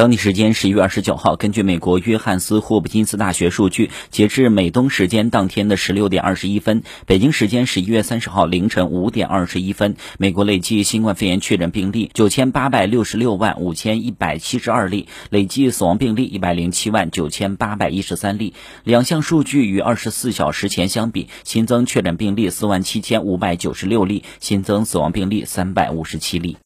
当地时间十一月二十九号根据美国约翰斯霍普金斯大学数据截至美东时间当天的十六点二十一分北京时间十一月三十号凌晨五点二十一分美国累计新冠肺炎确诊病例九千八百六十六万五千一百七十二例累计死亡病例一百零七万九千八百一十三例。两项数据与二十四小时前相比新增确诊病例四万七千五百九十六例新增死亡病例三百五十七例。